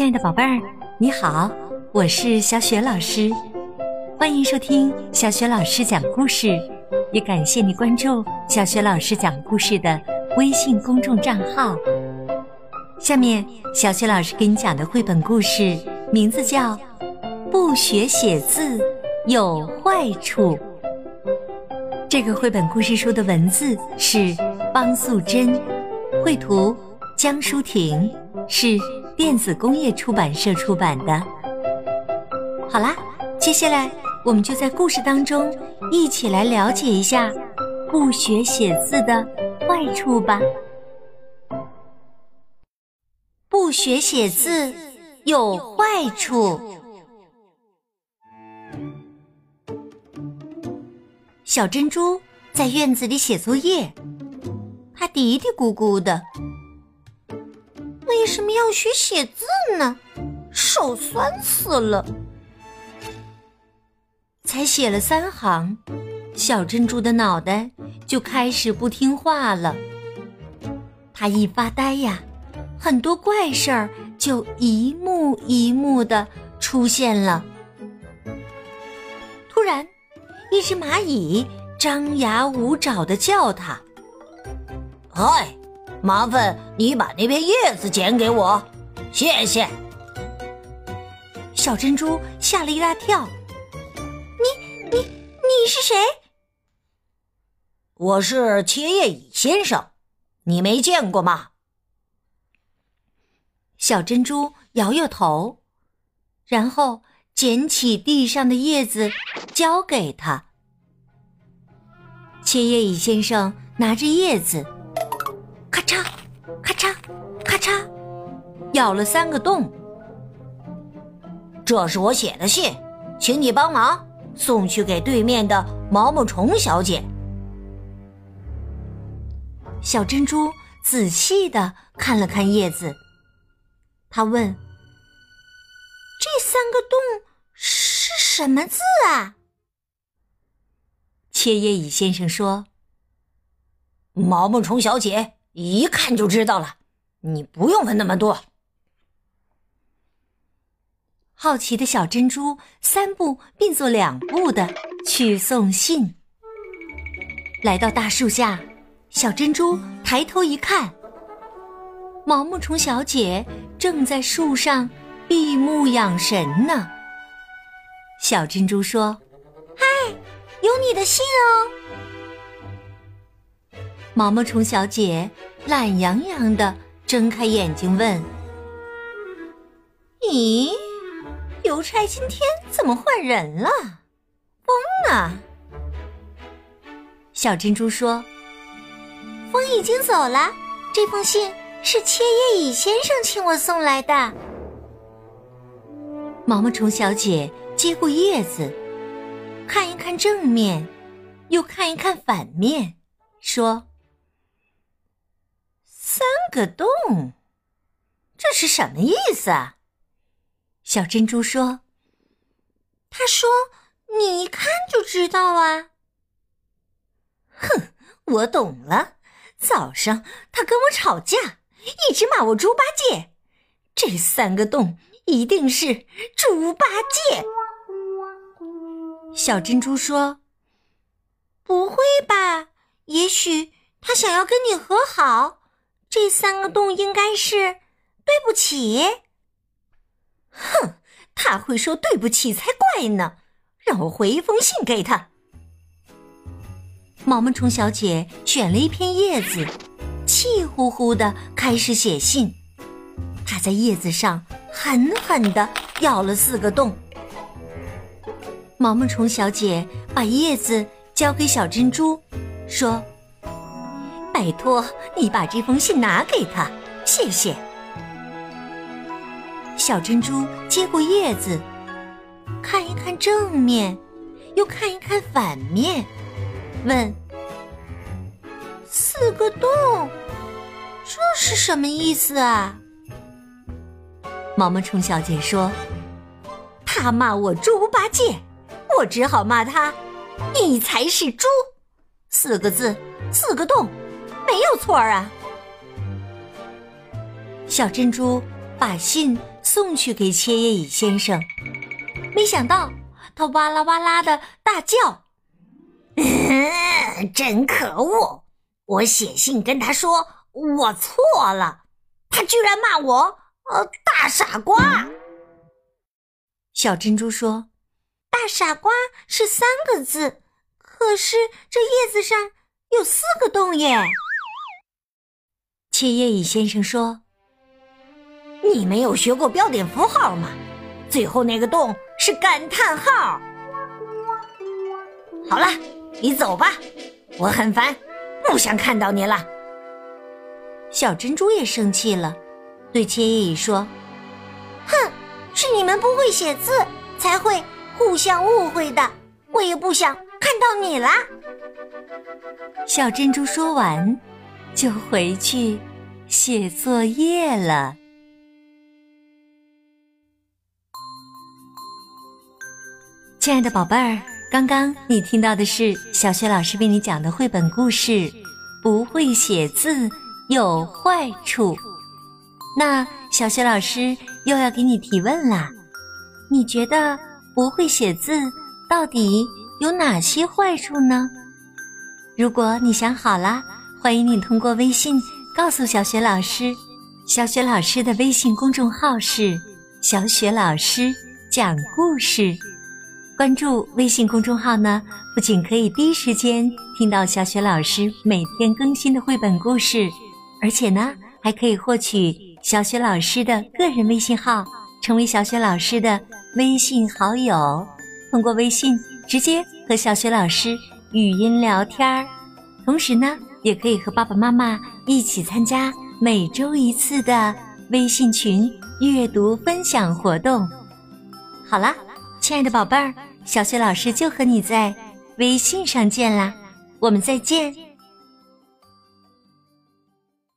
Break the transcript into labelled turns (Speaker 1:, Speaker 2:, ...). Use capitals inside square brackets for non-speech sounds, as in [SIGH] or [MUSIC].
Speaker 1: 亲爱的宝贝儿，你好，我是小雪老师，欢迎收听小雪老师讲故事，也感谢你关注小雪老师讲故事的微信公众账号。下面，小雪老师给你讲的绘本故事名字叫《不学写字有坏处》。这个绘本故事书的文字是方素珍，绘图江舒婷，是。电子工业出版社出版的。好啦，接下来我们就在故事当中一起来了解一下不学写字的坏处吧。不学写字有坏处。小珍珠在院子里写作业，它嘀嘀咕咕的。
Speaker 2: 为什么要学写字呢？手酸死了！
Speaker 1: 才写了三行，小珍珠的脑袋就开始不听话了。他一发呆呀，很多怪事儿就一幕一幕的出现了。突然，一只蚂蚁张牙舞爪的叫他：“
Speaker 3: 嗨！”麻烦你把那片叶子捡给我，谢谢。
Speaker 1: 小珍珠吓了一大跳。
Speaker 2: 你你你是谁？
Speaker 3: 我是切叶蚁先生，你没见过吗？
Speaker 1: 小珍珠摇摇头，然后捡起地上的叶子交给他。切叶蚁先生拿着叶子。咔嚓，咔嚓，咬了三个洞。
Speaker 3: 这是我写的信，请你帮忙送去给对面的毛毛虫小姐。
Speaker 1: 小珍珠仔细的看了看叶子，他问：“
Speaker 2: 这三个洞是什么字啊？”
Speaker 1: 切叶蚁先生说：“
Speaker 3: 毛毛虫小姐。”一看就知道了，你不用问那么多。
Speaker 1: 好奇的小珍珠三步并作两步的去送信。来到大树下，小珍珠抬头一看，毛毛虫小姐正在树上闭目养神呢。小珍珠说：“
Speaker 2: 嗨，有你的信哦。”
Speaker 1: 毛毛虫小姐懒洋洋的睁开眼睛问：“
Speaker 2: 咦，邮差今天怎么换人了？风呢？”
Speaker 1: 小珍珠说：“
Speaker 2: 风已经走了，这封信是切叶蚁先生请我送来的。”
Speaker 1: 毛毛虫小姐接过叶子，看一看正面，又看一看反面，说。三个洞，这是什么意思啊？小珍珠说：“
Speaker 2: 他说你一看就知道啊。”
Speaker 1: 哼，我懂了。早上他跟我吵架，一直骂我猪八戒。这三个洞一定是猪八戒。小珍珠说：“
Speaker 2: 不会吧？也许他想要跟你和好。”这三个洞应该是对不起。
Speaker 1: 哼，他会说对不起才怪呢！让我回一封信给他。毛毛虫小姐选了一片叶子，气呼呼的开始写信。她在叶子上狠狠的咬了四个洞。毛毛虫小姐把叶子交给小珍珠，说。拜托你把这封信拿给他，谢谢。小珍珠接过叶子，看一看正面，又看一看反面，问：“
Speaker 2: 四个洞，这是什么意思啊？”
Speaker 1: 毛毛虫小姐说：“他骂我猪八戒，我只好骂他，你才是猪。四个字，四个洞。”没有错啊！小珍珠把信
Speaker 2: 送去给切叶蚁先生。没想到他哇啦哇啦的大叫：“ [LAUGHS]
Speaker 3: 真可恶！我写信跟他说我错了，他居然骂我呃大傻瓜。”
Speaker 2: 小珍珠说：“大傻瓜是三个字，可是这叶子上有四个洞耶。”切叶蚁先生说：“
Speaker 3: 你没有学过标点符号吗？最后那个洞是感叹号。”好了，你走吧，我很烦，不想看到你了。
Speaker 2: 小珍珠也生气了，对切叶蚁说：“哼，是你们不会写字，才会互相误会的。我也不想看到你啦。”小珍珠说完。就回去写作业了。亲爱的宝贝儿，刚刚你听到的是小学老师为你讲的绘本故事《不会写字有坏处》。那小学老师又要给你提问啦，你觉得不会写字到底有哪些坏处呢？如果你想好了。欢迎你通过微信告诉小雪老师，小雪老师的微信公众号是“小雪老师讲故事”。关注微信公众号呢，不仅可以第一时间听到小雪老师每天更新的绘本故事，而且呢，还可以获取小雪老师的个人微信号，成为小雪老师的微信好友，通过微信直接和小雪老师语音聊天儿。同时呢。也可以和爸爸妈妈一起参加每周一次的微信群阅读分享活动。好啦，亲爱的宝贝儿，小雪老师就和你在微信上见啦，我们再见。